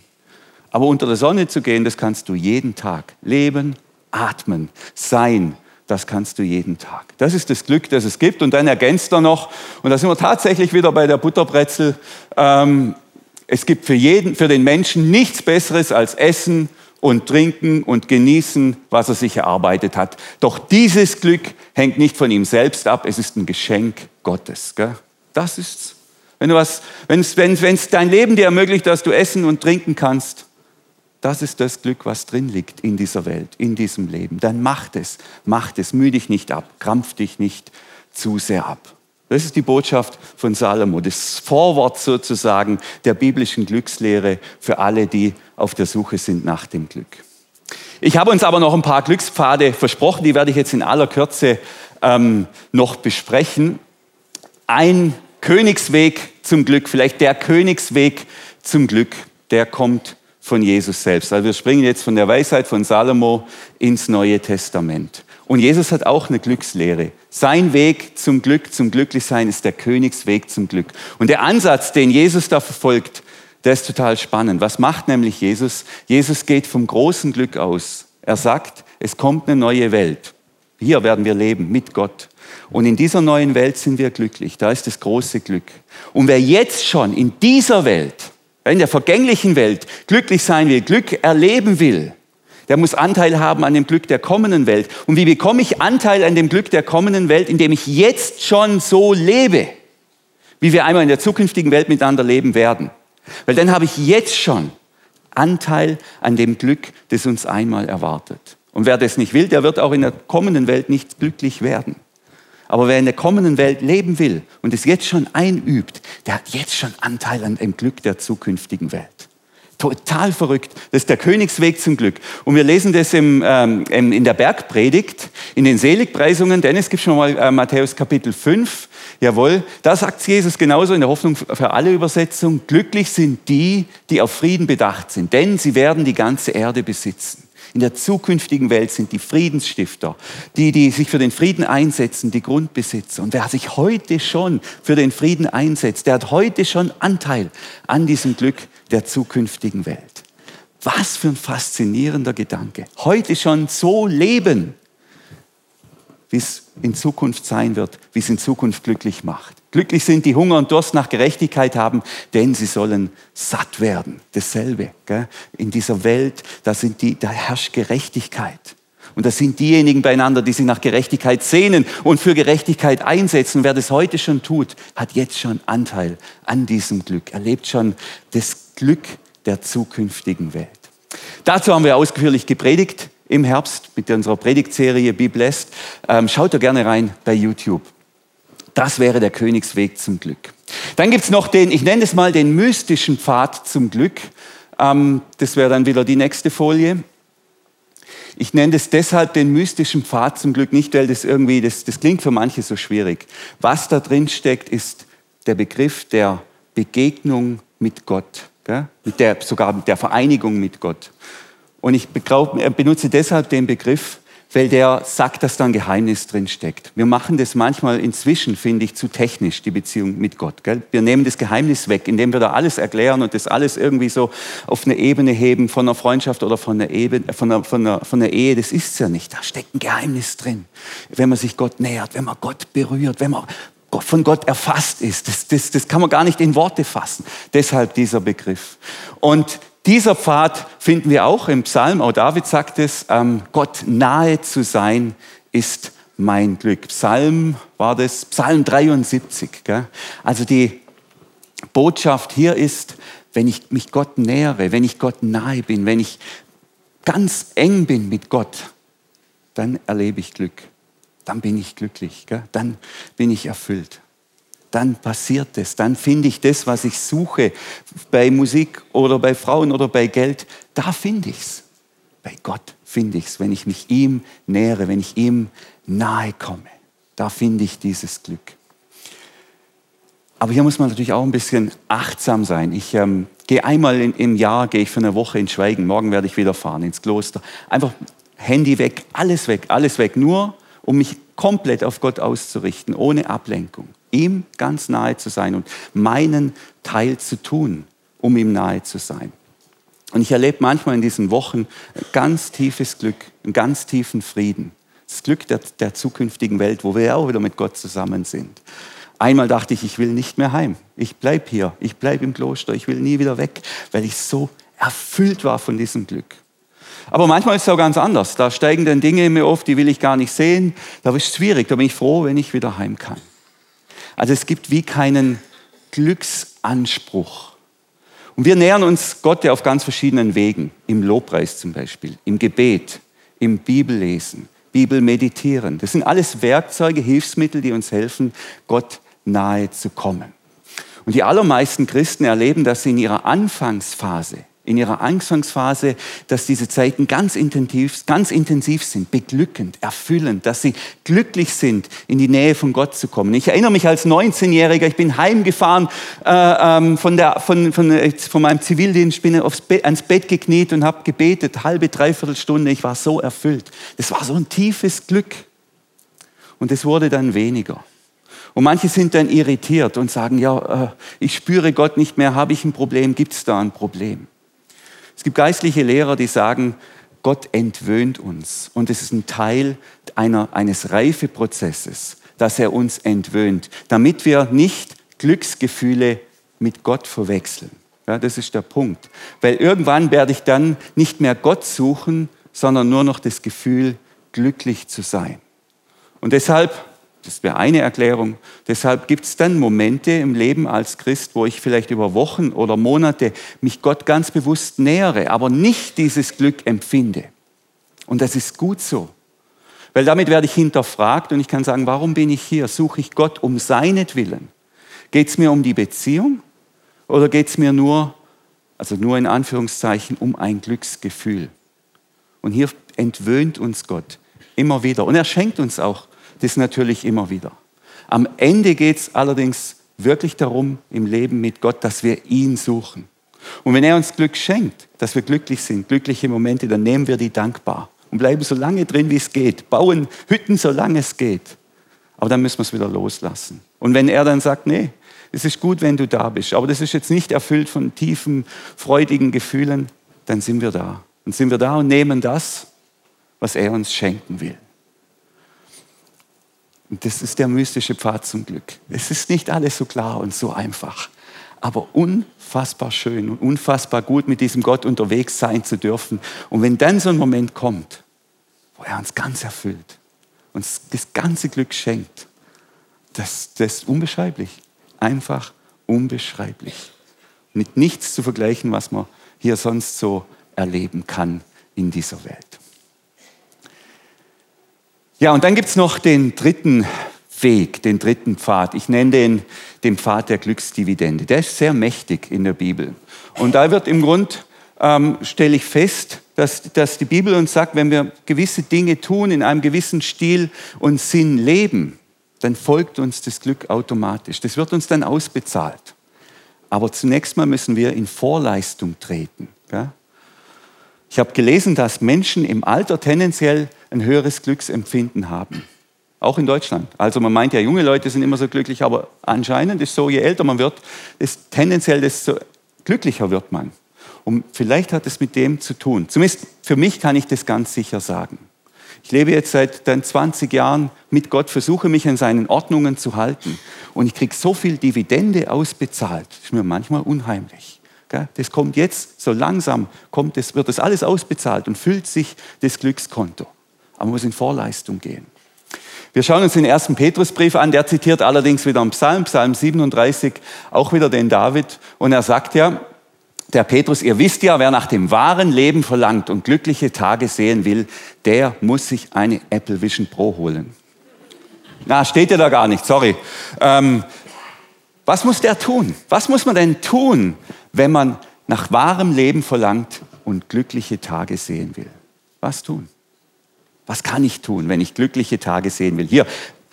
Aber unter der Sonne zu gehen, das kannst du jeden Tag. Leben, atmen, sein, das kannst du jeden Tag. Das ist das Glück, das es gibt. Und dann ergänzt er noch, und da sind wir tatsächlich wieder bei der Butterbrezel, ähm, es gibt für, jeden, für den Menschen nichts Besseres als Essen und trinken und genießen, was er sich erarbeitet hat. Doch dieses Glück hängt nicht von ihm selbst ab, es ist ein Geschenk Gottes. Gell? Das ist's. Wenn wenn's dein Leben dir ermöglicht, dass du essen und trinken kannst, das ist das Glück, was drin liegt in dieser Welt, in diesem Leben. Dann mach es, mach es, müh dich nicht ab, krampf dich nicht zu sehr ab. Das ist die Botschaft von Salomo, das Vorwort sozusagen der biblischen Glückslehre für alle, die auf der Suche sind nach dem Glück. Ich habe uns aber noch ein paar Glückspfade versprochen, die werde ich jetzt in aller Kürze ähm, noch besprechen. Ein Königsweg zum Glück, vielleicht der Königsweg zum Glück, der kommt von Jesus selbst. Also wir springen jetzt von der Weisheit von Salomo ins Neue Testament. Und Jesus hat auch eine Glückslehre. Sein Weg zum Glück, zum Glücklichsein ist der Königsweg zum Glück. Und der Ansatz, den Jesus da verfolgt, der ist total spannend. Was macht nämlich Jesus? Jesus geht vom großen Glück aus. Er sagt, es kommt eine neue Welt. Hier werden wir leben mit Gott. Und in dieser neuen Welt sind wir glücklich. Da ist das große Glück. Und wer jetzt schon in dieser Welt, in der vergänglichen Welt glücklich sein will, Glück erleben will, der muss Anteil haben an dem Glück der kommenden Welt. Und wie bekomme ich Anteil an dem Glück der kommenden Welt, indem ich jetzt schon so lebe, wie wir einmal in der zukünftigen Welt miteinander leben werden? Weil dann habe ich jetzt schon Anteil an dem Glück, das uns einmal erwartet. Und wer das nicht will, der wird auch in der kommenden Welt nicht glücklich werden. Aber wer in der kommenden Welt leben will und es jetzt schon einübt, der hat jetzt schon Anteil an dem Glück der zukünftigen Welt. Total verrückt. Das ist der Königsweg zum Glück. Und wir lesen das im, ähm, in der Bergpredigt, in den Seligpreisungen. Dennis, gibt schon mal äh, Matthäus Kapitel 5. Jawohl, da sagt Jesus genauso in der Hoffnung für alle Übersetzung, glücklich sind die, die auf Frieden bedacht sind, denn sie werden die ganze Erde besitzen. In der zukünftigen Welt sind die Friedensstifter, die, die sich für den Frieden einsetzen, die Grundbesitzer. Und wer sich heute schon für den Frieden einsetzt, der hat heute schon Anteil an diesem Glück der zukünftigen Welt. Was für ein faszinierender Gedanke. Heute schon so leben, wie es in Zukunft sein wird, wie es in Zukunft glücklich macht. Glücklich sind die Hunger und Durst nach Gerechtigkeit haben, denn sie sollen satt werden. Dasselbe. Gell? In dieser Welt, da, sind die, da herrscht Gerechtigkeit. Und das sind diejenigen beieinander, die sich nach Gerechtigkeit sehnen und für Gerechtigkeit einsetzen. wer das heute schon tut, hat jetzt schon Anteil an diesem Glück, erlebt schon das Glück der zukünftigen Welt. Dazu haben wir ausführlich gepredigt im Herbst mit unserer Predigtserie Be Blessed. Ähm, schaut da gerne rein bei YouTube. Das wäre der Königsweg zum Glück. Dann gibt es noch den, ich nenne es mal den mystischen Pfad zum Glück. Ähm, das wäre dann wieder die nächste Folie. Ich nenne es deshalb den mystischen Pfad zum Glück, nicht weil das irgendwie, das, das klingt für manche so schwierig. Was da drin steckt, ist der Begriff der Begegnung mit Gott, gell? Mit der, sogar mit der Vereinigung mit Gott. Und ich benutze deshalb den Begriff, weil der sagt, dass da ein Geheimnis drin steckt. Wir machen das manchmal inzwischen, finde ich, zu technisch, die Beziehung mit Gott. Gell? Wir nehmen das Geheimnis weg, indem wir da alles erklären und das alles irgendwie so auf eine Ebene heben von einer Freundschaft oder von einer, Ebene, von einer, von einer, von einer Ehe. Das ist es ja nicht. Da steckt ein Geheimnis drin. Wenn man sich Gott nähert, wenn man Gott berührt, wenn man von Gott erfasst ist. Das, das, das kann man gar nicht in Worte fassen. Deshalb dieser Begriff. Und dieser Pfad finden wir auch im Psalm. Auch David sagt es, ähm, Gott nahe zu sein ist mein Glück. Psalm war das, Psalm 73. Gell? Also die Botschaft hier ist, wenn ich mich Gott nähere, wenn ich Gott nahe bin, wenn ich ganz eng bin mit Gott, dann erlebe ich Glück. Dann bin ich glücklich. Gell? Dann bin ich erfüllt dann passiert es. Dann finde ich das, was ich suche, bei Musik oder bei Frauen oder bei Geld, da finde ich es. Bei Gott finde ich es, wenn ich mich ihm nähere, wenn ich ihm nahe komme. Da finde ich dieses Glück. Aber hier muss man natürlich auch ein bisschen achtsam sein. Ich ähm, gehe einmal in, im Jahr, gehe ich für eine Woche in Schweigen. Morgen werde ich wieder fahren ins Kloster. Einfach Handy weg, alles weg, alles weg. Nur um mich komplett auf Gott auszurichten, ohne Ablenkung ihm ganz nahe zu sein und meinen Teil zu tun, um ihm nahe zu sein. Und ich erlebe manchmal in diesen Wochen ganz tiefes Glück, einen ganz tiefen Frieden. Das Glück der, der zukünftigen Welt, wo wir auch wieder mit Gott zusammen sind. Einmal dachte ich, ich will nicht mehr heim. Ich bleibe hier. Ich bleibe im Kloster. Ich will nie wieder weg, weil ich so erfüllt war von diesem Glück. Aber manchmal ist es auch ganz anders. Da steigen dann Dinge in mir auf, die will ich gar nicht sehen. Da ist es schwierig. Da bin ich froh, wenn ich wieder heim kann. Also es gibt wie keinen Glücksanspruch. Und wir nähern uns Gott ja auf ganz verschiedenen Wegen. Im Lobpreis zum Beispiel, im Gebet, im Bibellesen, Bibelmeditieren. Das sind alles Werkzeuge, Hilfsmittel, die uns helfen, Gott nahe zu kommen. Und die allermeisten Christen erleben das in ihrer Anfangsphase in ihrer Anfangsphase, dass diese Zeiten ganz intensiv, ganz intensiv sind, beglückend, erfüllend, dass sie glücklich sind, in die Nähe von Gott zu kommen. Ich erinnere mich als 19-Jähriger, ich bin heimgefahren äh, ähm, von, der, von, von, äh, von meinem Zivildienst, bin aufs Bett, ans Bett gekniet und habe gebetet, halbe, dreiviertel Stunde. Ich war so erfüllt. Das war so ein tiefes Glück. Und es wurde dann weniger. Und manche sind dann irritiert und sagen, ja, äh, ich spüre Gott nicht mehr, habe ich ein Problem, gibt es da ein Problem? Es gibt geistliche Lehrer, die sagen, Gott entwöhnt uns. Und es ist ein Teil einer, eines Reifeprozesses, dass er uns entwöhnt, damit wir nicht Glücksgefühle mit Gott verwechseln. Ja, das ist der Punkt. Weil irgendwann werde ich dann nicht mehr Gott suchen, sondern nur noch das Gefühl, glücklich zu sein. Und deshalb Das wäre eine Erklärung. Deshalb gibt es dann Momente im Leben als Christ, wo ich vielleicht über Wochen oder Monate mich Gott ganz bewusst nähere, aber nicht dieses Glück empfinde. Und das ist gut so. Weil damit werde ich hinterfragt und ich kann sagen, warum bin ich hier? Suche ich Gott um seinetwillen? Geht es mir um die Beziehung oder geht es mir nur, also nur in Anführungszeichen, um ein Glücksgefühl? Und hier entwöhnt uns Gott immer wieder. Und er schenkt uns auch das natürlich immer wieder. Am Ende geht es allerdings wirklich darum im Leben mit Gott, dass wir ihn suchen. Und wenn er uns Glück schenkt, dass wir glücklich sind, glückliche Momente, dann nehmen wir die dankbar und bleiben so lange drin, wie es geht. Bauen Hütten, solange es geht. Aber dann müssen wir es wieder loslassen. Und wenn er dann sagt, nee, es ist gut, wenn du da bist, aber das ist jetzt nicht erfüllt von tiefen, freudigen Gefühlen, dann sind wir da. Und sind wir da und nehmen das, was er uns schenken will. Und das ist der mystische Pfad zum Glück. Es ist nicht alles so klar und so einfach, aber unfassbar schön und unfassbar gut, mit diesem Gott unterwegs sein zu dürfen. Und wenn dann so ein Moment kommt, wo er uns ganz erfüllt, uns das ganze Glück schenkt, das, das ist unbeschreiblich. Einfach unbeschreiblich. Mit nichts zu vergleichen, was man hier sonst so erleben kann in dieser Welt. Ja, und dann gibt es noch den dritten Weg, den dritten Pfad. Ich nenne den den Pfad der Glücksdividende. Der ist sehr mächtig in der Bibel. Und da wird im Grund, ähm, stelle ich fest, dass, dass die Bibel uns sagt, wenn wir gewisse Dinge tun, in einem gewissen Stil und Sinn leben, dann folgt uns das Glück automatisch. Das wird uns dann ausbezahlt. Aber zunächst mal müssen wir in Vorleistung treten. Ja? Ich habe gelesen, dass Menschen im Alter tendenziell ein höheres Glücksempfinden haben. Auch in Deutschland. Also man meint ja, junge Leute sind immer so glücklich, aber anscheinend ist so, je älter man wird, ist tendenziell desto glücklicher wird man. Und vielleicht hat es mit dem zu tun. Zumindest für mich kann ich das ganz sicher sagen. Ich lebe jetzt seit dann 20 Jahren mit Gott, versuche mich in seinen Ordnungen zu halten. Und ich kriege so viel Dividende ausbezahlt. Das ist mir manchmal unheimlich. Das kommt jetzt, so langsam kommt es, wird das alles ausbezahlt und füllt sich das Glückskonto. Aber man muss in Vorleistung gehen. Wir schauen uns den ersten Petrusbrief an, der zitiert allerdings wieder einen Psalm, Psalm 37, auch wieder den David. Und er sagt ja, der Petrus, ihr wisst ja, wer nach dem wahren Leben verlangt und glückliche Tage sehen will, der muss sich eine Apple Vision Pro holen. Na, steht ja da gar nicht, sorry. Ähm, was muss der tun? Was muss man denn tun, wenn man nach wahrem Leben verlangt und glückliche Tage sehen will. Was tun? Was kann ich tun, wenn ich glückliche Tage sehen will? Hier,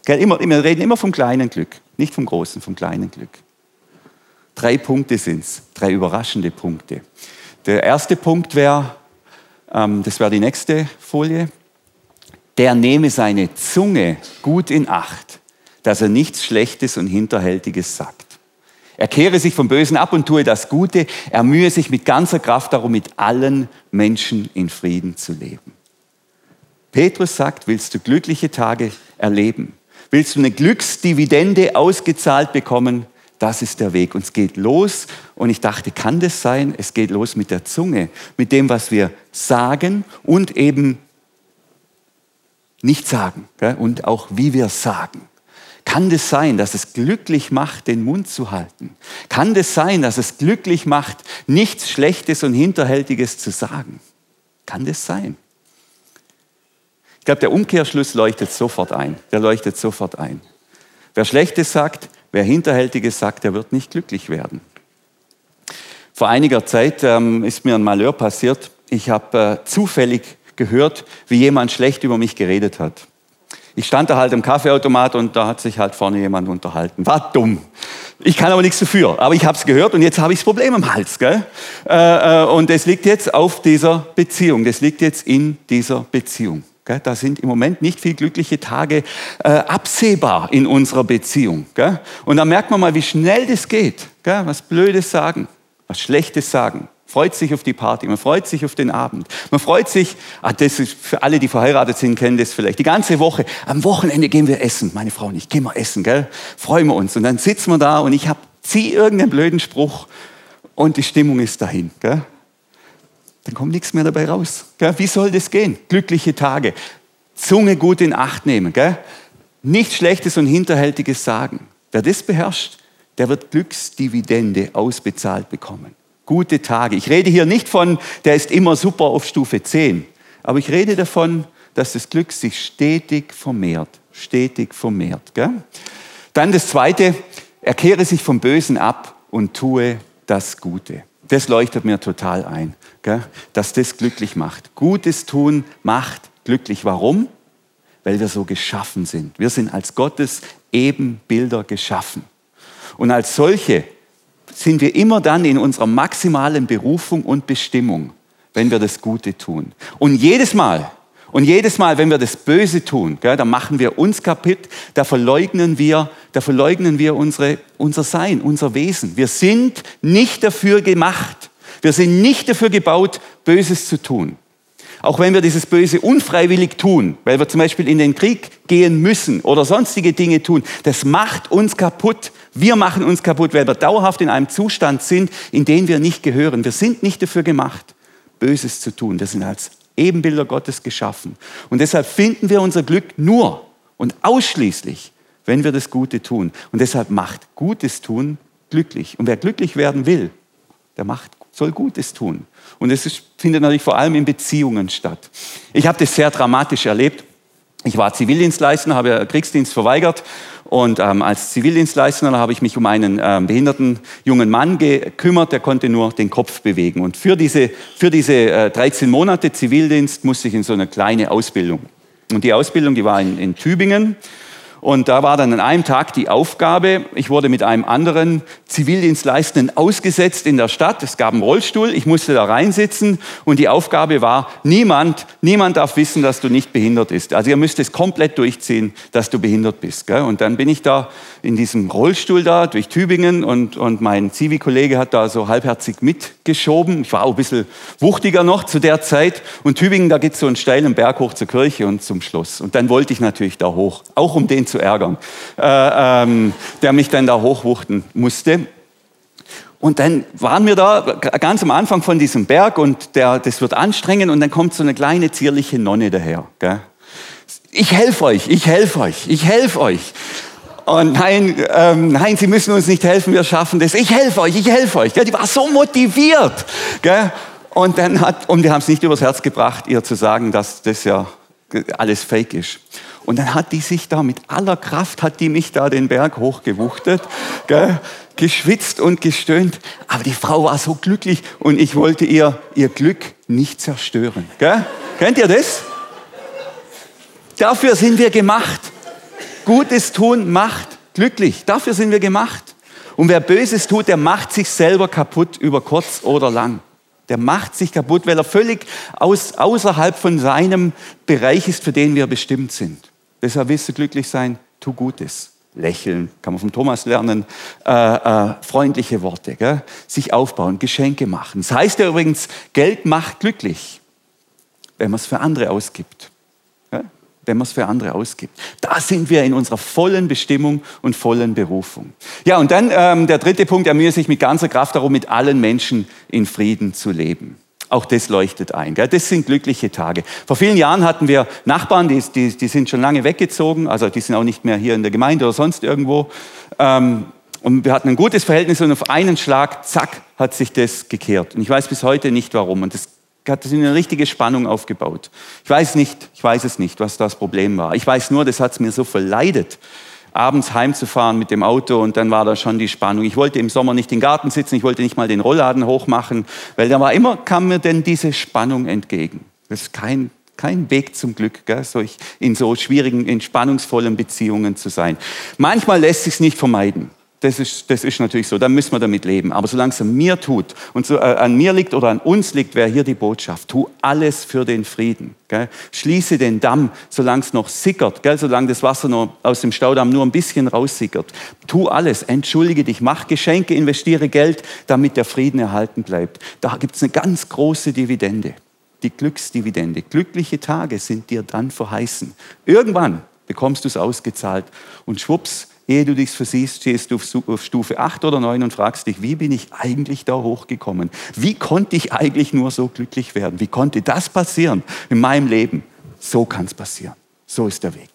immer, wir reden immer vom kleinen Glück, nicht vom großen, vom kleinen Glück. Drei Punkte sind es, drei überraschende Punkte. Der erste Punkt wäre, ähm, das wäre die nächste Folie, der nehme seine Zunge gut in Acht, dass er nichts Schlechtes und Hinterhältiges sagt. Er kehre sich vom Bösen ab und tue das Gute. Er mühe sich mit ganzer Kraft darum, mit allen Menschen in Frieden zu leben. Petrus sagt, willst du glückliche Tage erleben? Willst du eine Glücksdividende ausgezahlt bekommen? Das ist der Weg. Und es geht los. Und ich dachte, kann das sein? Es geht los mit der Zunge, mit dem, was wir sagen und eben nicht sagen und auch wie wir sagen. Kann das sein, dass es glücklich macht, den Mund zu halten? Kann das sein, dass es glücklich macht, nichts Schlechtes und Hinterhältiges zu sagen? Kann das sein? Ich glaube, der Umkehrschluss leuchtet sofort ein. Der leuchtet sofort ein. Wer Schlechtes sagt, wer Hinterhältiges sagt, der wird nicht glücklich werden. Vor einiger Zeit ähm, ist mir ein Malheur passiert. Ich habe äh, zufällig gehört, wie jemand schlecht über mich geredet hat. Ich stand da halt im Kaffeeautomat und da hat sich halt vorne jemand unterhalten. War dumm. Ich kann aber nichts dafür. Aber ich habe es gehört und jetzt habe ich das Problem im Hals. Gell? Äh, äh, und es liegt jetzt auf dieser Beziehung. Das liegt jetzt in dieser Beziehung. Da sind im Moment nicht viel glückliche Tage äh, absehbar in unserer Beziehung. Gell? Und da merkt man mal, wie schnell das geht. Gell? Was Blödes sagen, was Schlechtes sagen freut sich auf die Party, man freut sich auf den Abend. Man freut sich, ah, das ist für alle, die verheiratet sind, kennen das vielleicht, die ganze Woche. Am Wochenende gehen wir essen, meine Frau und ich, gehen wir essen, gell? Freuen wir uns. Und dann sitzen wir da und ich habe, zieh irgendeinen blöden Spruch und die Stimmung ist dahin, gell? Dann kommt nichts mehr dabei raus. Gell? Wie soll das gehen? Glückliche Tage. Zunge gut in Acht nehmen, gell? nichts Schlechtes und Hinterhältiges sagen. Wer das beherrscht, der wird Glücksdividende ausbezahlt bekommen. Gute Tage. Ich rede hier nicht von, der ist immer super auf Stufe 10, aber ich rede davon, dass das Glück sich stetig vermehrt. Stetig vermehrt. Gell? Dann das Zweite, er kehre sich vom Bösen ab und tue das Gute. Das leuchtet mir total ein, gell? dass das glücklich macht. Gutes tun macht glücklich. Warum? Weil wir so geschaffen sind. Wir sind als Gottes Ebenbilder geschaffen. Und als solche sind wir immer dann in unserer maximalen Berufung und Bestimmung, wenn wir das Gute tun. Und jedes Mal, und jedes Mal, wenn wir das Böse tun, gell, da machen wir uns kaputt, da verleugnen wir, da verleugnen wir unsere, unser Sein, unser Wesen. Wir sind nicht dafür gemacht. Wir sind nicht dafür gebaut, Böses zu tun. Auch wenn wir dieses Böse unfreiwillig tun, weil wir zum Beispiel in den Krieg gehen müssen oder sonstige Dinge tun, das macht uns kaputt. Wir machen uns kaputt, weil wir dauerhaft in einem Zustand sind, in den wir nicht gehören. Wir sind nicht dafür gemacht, Böses zu tun. Wir sind als Ebenbilder Gottes geschaffen. Und deshalb finden wir unser Glück nur und ausschließlich, wenn wir das Gute tun. Und deshalb macht Gutes tun glücklich. Und wer glücklich werden will, der macht, soll Gutes tun. Und es findet natürlich vor allem in Beziehungen statt. Ich habe das sehr dramatisch erlebt. Ich war Zivildienstleister, habe Kriegsdienst verweigert und ähm, als Zivildienstleister habe ich mich um einen ähm, behinderten jungen Mann gekümmert, der konnte nur den Kopf bewegen. Und für diese, für diese äh, 13 Monate Zivildienst musste ich in so eine kleine Ausbildung. Und die Ausbildung, die war in, in Tübingen. Und da war dann an einem Tag die Aufgabe, ich wurde mit einem anderen Zivildienstleistenden ausgesetzt in der Stadt. Es gab einen Rollstuhl, ich musste da reinsitzen und die Aufgabe war, niemand, niemand darf wissen, dass du nicht behindert bist. Also ihr müsst es komplett durchziehen, dass du behindert bist. Gell? Und dann bin ich da in diesem Rollstuhl da durch Tübingen und, und mein Zivi-Kollege hat da so halbherzig mitgeschoben. Ich war auch ein bisschen wuchtiger noch zu der Zeit. Und Tübingen, da geht so einen steilen Berg hoch zur Kirche und zum Schluss. Und dann wollte ich natürlich da hoch, auch um den zu ärgern, äh, ähm, der mich dann da hochwuchten musste. Und dann waren wir da ganz am Anfang von diesem Berg und der, das wird anstrengend und dann kommt so eine kleine zierliche Nonne daher. Gell? Ich helfe euch, ich helfe euch, ich helfe euch. Und nein, ähm, nein, Sie müssen uns nicht helfen, wir schaffen das. Ich helfe euch, ich helfe euch. Gell? Die war so motiviert. Gell? Und dann hat, und wir haben es nicht übers Herz gebracht, ihr zu sagen, dass das ja alles fake ist. Und dann hat die sich da mit aller Kraft, hat die mich da den Berg hochgewuchtet, gell, geschwitzt und gestöhnt. Aber die Frau war so glücklich und ich wollte ihr ihr Glück nicht zerstören. Gell? Kennt ihr das? Dafür sind wir gemacht. Gutes tun macht glücklich. Dafür sind wir gemacht. Und wer Böses tut, der macht sich selber kaputt über kurz oder lang. Der macht sich kaputt, weil er völlig aus, außerhalb von seinem Bereich ist, für den wir bestimmt sind. Deshalb willst du glücklich sein, tu Gutes. Lächeln, kann man von Thomas lernen, äh, äh, freundliche Worte, gell? sich aufbauen, Geschenke machen. Das heißt ja übrigens, Geld macht glücklich, wenn man es für andere ausgibt wenn man es für andere ausgibt. Da sind wir in unserer vollen Bestimmung und vollen Berufung. Ja, und dann ähm, der dritte Punkt, er mühe sich mit ganzer Kraft darum, mit allen Menschen in Frieden zu leben. Auch das leuchtet ein. Gell? Das sind glückliche Tage. Vor vielen Jahren hatten wir Nachbarn, die, die, die, sind schon lange weggezogen, also die sind auch nicht mehr hier in der Gemeinde oder sonst irgendwo. Ähm, und wir hatten ein gutes Verhältnis und auf einen Schlag, zack, hat sich das gekehrt. Und ich weiß bis heute nicht warum. Und das hat eine richtige Spannung aufgebaut. Ich weiß nicht, ich weiß es nicht, was das Problem war. Ich weiß nur, das hat es mir so verleidet, abends heimzufahren mit dem Auto und dann war da schon die Spannung. Ich wollte im Sommer nicht im Garten sitzen, ich wollte nicht mal den Rollladen hochmachen, weil da war immer, kam mir denn diese Spannung entgegen. Das ist kein, kein Weg zum Glück, gell? So in so schwierigen, in spannungsvollen Beziehungen zu sein. Manchmal lässt sich nicht vermeiden. Das ist, das ist natürlich so, dann müssen wir damit leben. Aber solange es an mir tut und so, äh, an mir liegt oder an uns liegt, wäre hier die Botschaft. Tu alles für den Frieden. Gell? Schließe den Damm, solange es noch sickert, gell? solange das Wasser noch aus dem Staudamm nur ein bisschen raussickert. Tu alles, entschuldige dich, mach Geschenke, investiere Geld, damit der Frieden erhalten bleibt. Da gibt es eine ganz große Dividende, die Glücksdividende. Glückliche Tage sind dir dann verheißen. Irgendwann bekommst du es ausgezahlt und schwupps, Ehe du dich versiehst, stehst du auf Stufe 8 oder 9 und fragst dich, wie bin ich eigentlich da hochgekommen? Wie konnte ich eigentlich nur so glücklich werden? Wie konnte das passieren in meinem Leben? So kann es passieren. So ist der Weg.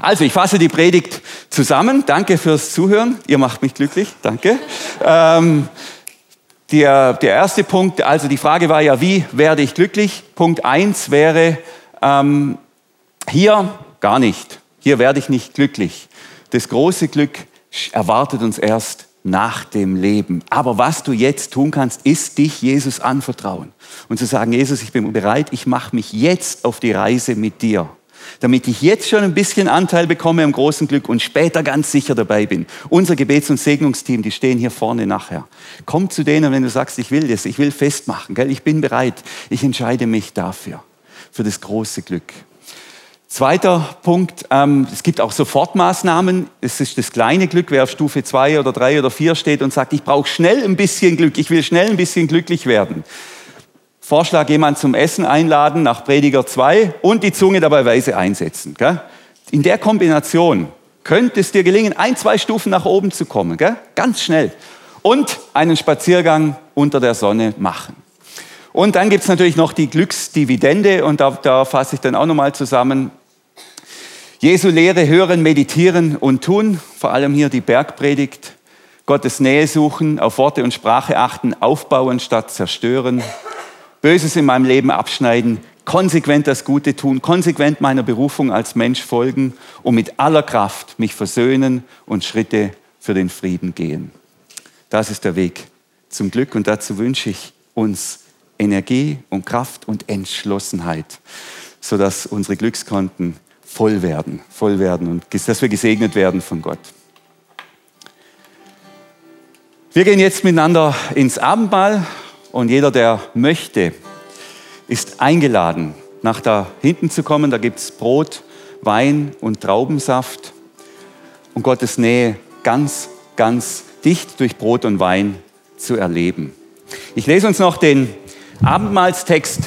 Also, ich fasse die Predigt zusammen. Danke fürs Zuhören. Ihr macht mich glücklich. Danke. Ähm, der, der erste Punkt, also die Frage war ja, wie werde ich glücklich? Punkt eins wäre, ähm, hier gar nicht. Hier werde ich nicht glücklich. Das große Glück erwartet uns erst nach dem Leben. Aber was du jetzt tun kannst, ist dich Jesus anvertrauen und zu sagen, Jesus, ich bin bereit, ich mache mich jetzt auf die Reise mit dir, damit ich jetzt schon ein bisschen Anteil bekomme am großen Glück und später ganz sicher dabei bin. Unser Gebets- und Segnungsteam, die stehen hier vorne nachher. Komm zu denen, wenn du sagst, ich will das, ich will festmachen, gell? ich bin bereit, ich entscheide mich dafür, für das große Glück. Zweiter Punkt, ähm, es gibt auch Sofortmaßnahmen. Es ist das kleine Glück, wer auf Stufe 2 oder 3 oder 4 steht und sagt, ich brauche schnell ein bisschen Glück, ich will schnell ein bisschen glücklich werden. Vorschlag, jemand zum Essen einladen nach Prediger 2 und die Zunge dabei weise einsetzen. Gell? In der Kombination könnte es dir gelingen, ein, zwei Stufen nach oben zu kommen, gell? ganz schnell. Und einen Spaziergang unter der Sonne machen. Und dann gibt es natürlich noch die Glücksdividende und da, da fasse ich dann auch nochmal zusammen. Jesu Lehre hören, meditieren und tun, vor allem hier die Bergpredigt, Gottes Nähe suchen, auf Worte und Sprache achten, aufbauen statt zerstören, Böses in meinem Leben abschneiden, konsequent das Gute tun, konsequent meiner Berufung als Mensch folgen und mit aller Kraft mich versöhnen und Schritte für den Frieden gehen. Das ist der Weg zum Glück und dazu wünsche ich uns Energie und Kraft und Entschlossenheit, sodass unsere Glückskonten voll werden, voll werden und dass wir gesegnet werden von Gott. Wir gehen jetzt miteinander ins Abendmahl und jeder, der möchte, ist eingeladen, nach da hinten zu kommen. Da gibt es Brot, Wein und Traubensaft und Gottes Nähe ganz, ganz dicht durch Brot und Wein zu erleben. Ich lese uns noch den Abendmahlstext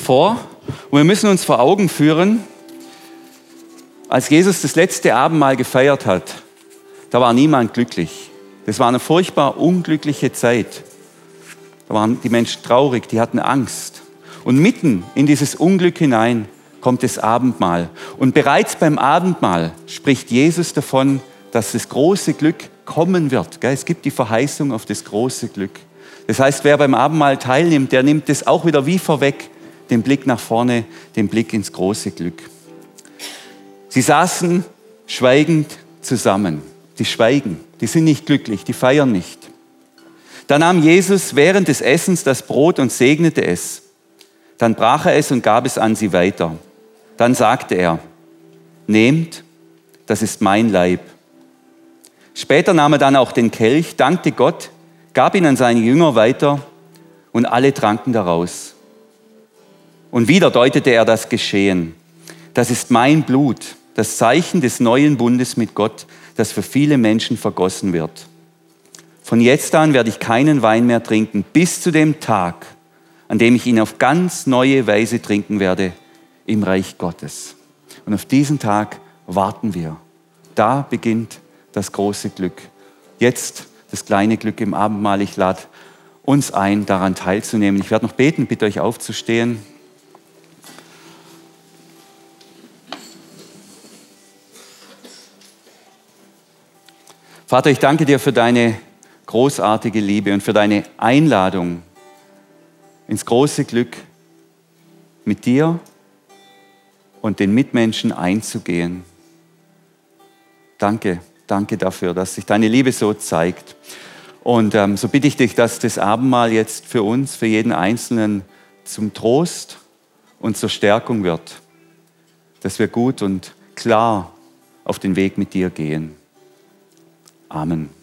vor und wir müssen uns vor Augen führen, als Jesus das letzte Abendmahl gefeiert hat, da war niemand glücklich. Das war eine furchtbar unglückliche Zeit. Da waren die Menschen traurig, die hatten Angst. Und mitten in dieses Unglück hinein kommt das Abendmahl. Und bereits beim Abendmahl spricht Jesus davon, dass das große Glück kommen wird. Es gibt die Verheißung auf das große Glück. Das heißt, wer beim Abendmahl teilnimmt, der nimmt es auch wieder wie vorweg, den Blick nach vorne, den Blick ins große Glück. Sie saßen schweigend zusammen. Die schweigen, die sind nicht glücklich, die feiern nicht. Da nahm Jesus während des Essens das Brot und segnete es. Dann brach er es und gab es an sie weiter. Dann sagte er, nehmt, das ist mein Leib. Später nahm er dann auch den Kelch, dankte Gott, gab ihn an seine Jünger weiter und alle tranken daraus. Und wieder deutete er das Geschehen. Das ist mein Blut, das Zeichen des neuen Bundes mit Gott, das für viele Menschen vergossen wird. Von jetzt an werde ich keinen Wein mehr trinken, bis zu dem Tag, an dem ich ihn auf ganz neue Weise trinken werde im Reich Gottes. Und auf diesen Tag warten wir. Da beginnt das große Glück. Jetzt das kleine Glück im Abendmahl. Ich lade uns ein, daran teilzunehmen. Ich werde noch beten, bitte euch aufzustehen. Vater, ich danke dir für deine großartige Liebe und für deine Einladung ins große Glück mit dir und den Mitmenschen einzugehen. Danke, danke dafür, dass sich deine Liebe so zeigt. Und ähm, so bitte ich dich, dass das Abendmahl jetzt für uns, für jeden Einzelnen zum Trost und zur Stärkung wird, dass wir gut und klar auf den Weg mit dir gehen. Amen.